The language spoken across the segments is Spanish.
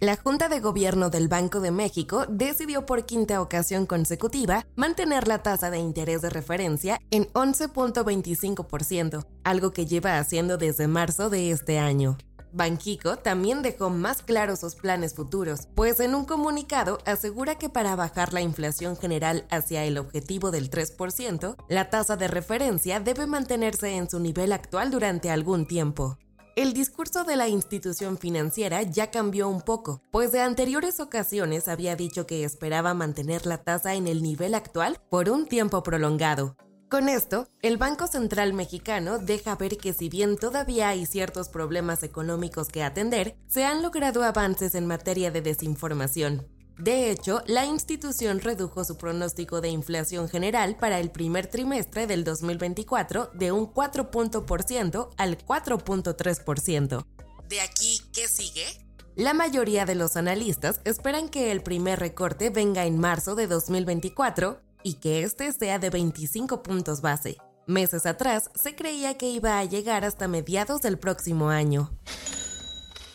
La Junta de Gobierno del Banco de México decidió por quinta ocasión consecutiva mantener la tasa de interés de referencia en 11.25%, algo que lleva haciendo desde marzo de este año. Banquico también dejó más claros sus planes futuros, pues en un comunicado asegura que para bajar la inflación general hacia el objetivo del 3%, la tasa de referencia debe mantenerse en su nivel actual durante algún tiempo. El discurso de la institución financiera ya cambió un poco, pues de anteriores ocasiones había dicho que esperaba mantener la tasa en el nivel actual por un tiempo prolongado, con esto, el Banco Central mexicano deja ver que si bien todavía hay ciertos problemas económicos que atender, se han logrado avances en materia de desinformación. De hecho, la institución redujo su pronóstico de inflación general para el primer trimestre del 2024 de un 4% al 4.3%. ¿De aquí qué sigue? La mayoría de los analistas esperan que el primer recorte venga en marzo de 2024 y que este sea de 25 puntos base. Meses atrás se creía que iba a llegar hasta mediados del próximo año.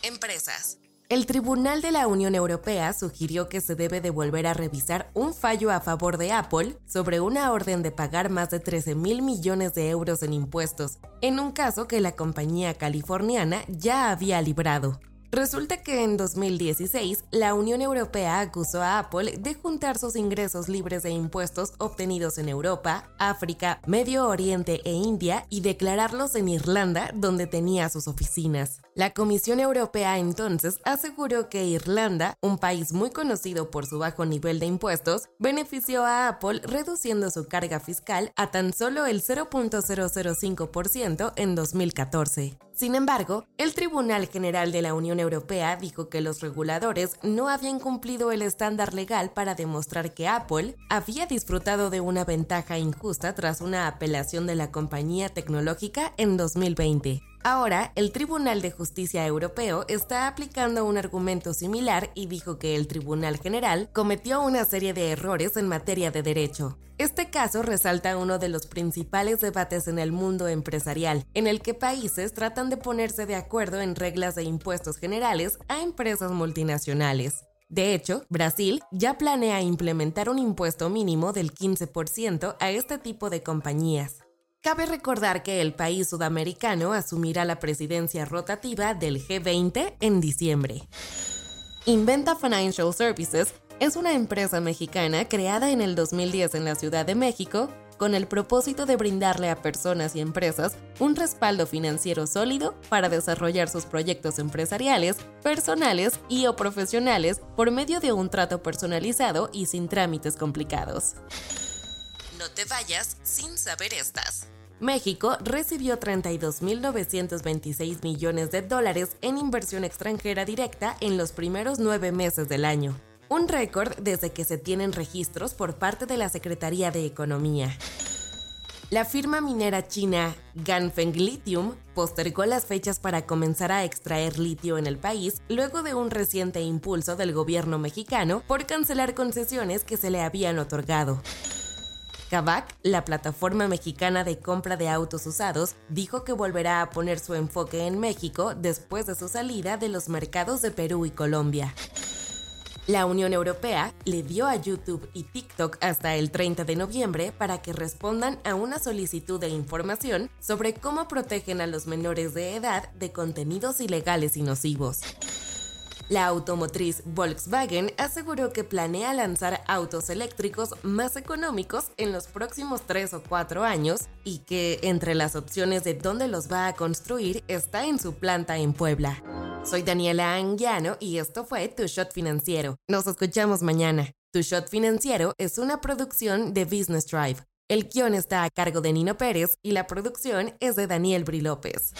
Empresas. El Tribunal de la Unión Europea sugirió que se debe de volver a revisar un fallo a favor de Apple sobre una orden de pagar más de 13 mil millones de euros en impuestos, en un caso que la compañía californiana ya había librado. Resulta que en 2016 la Unión Europea acusó a Apple de juntar sus ingresos libres de impuestos obtenidos en Europa, África, Medio Oriente e India y declararlos en Irlanda, donde tenía sus oficinas. La Comisión Europea entonces aseguró que Irlanda, un país muy conocido por su bajo nivel de impuestos, benefició a Apple reduciendo su carga fiscal a tan solo el 0.005% en 2014. Sin embargo, el Tribunal General de la Unión Europea dijo que los reguladores no habían cumplido el estándar legal para demostrar que Apple había disfrutado de una ventaja injusta tras una apelación de la compañía tecnológica en 2020. Ahora, el Tribunal de Justicia Europeo está aplicando un argumento similar y dijo que el Tribunal General cometió una serie de errores en materia de derecho. Este caso resalta uno de los principales debates en el mundo empresarial, en el que países tratan de ponerse de acuerdo en reglas de impuestos generales a empresas multinacionales. De hecho, Brasil ya planea implementar un impuesto mínimo del 15% a este tipo de compañías. Cabe recordar que el país sudamericano asumirá la presidencia rotativa del G20 en diciembre. Inventa Financial Services es una empresa mexicana creada en el 2010 en la Ciudad de México con el propósito de brindarle a personas y empresas un respaldo financiero sólido para desarrollar sus proyectos empresariales, personales y o profesionales por medio de un trato personalizado y sin trámites complicados. No te vayas sin saber estas. México recibió 32.926 millones de dólares en inversión extranjera directa en los primeros nueve meses del año, un récord desde que se tienen registros por parte de la Secretaría de Economía. La firma minera china Ganfeng Lithium postergó las fechas para comenzar a extraer litio en el país luego de un reciente impulso del gobierno mexicano por cancelar concesiones que se le habían otorgado. Kavak, la plataforma mexicana de compra de autos usados, dijo que volverá a poner su enfoque en México después de su salida de los mercados de Perú y Colombia. La Unión Europea le dio a YouTube y TikTok hasta el 30 de noviembre para que respondan a una solicitud de información sobre cómo protegen a los menores de edad de contenidos ilegales y nocivos. La automotriz Volkswagen aseguró que planea lanzar autos eléctricos más económicos en los próximos 3 o 4 años y que entre las opciones de dónde los va a construir está en su planta en Puebla. Soy Daniela Anguiano y esto fue Tu Shot Financiero. Nos escuchamos mañana. Tu Shot Financiero es una producción de Business Drive. El guion está a cargo de Nino Pérez y la producción es de Daniel Bri López.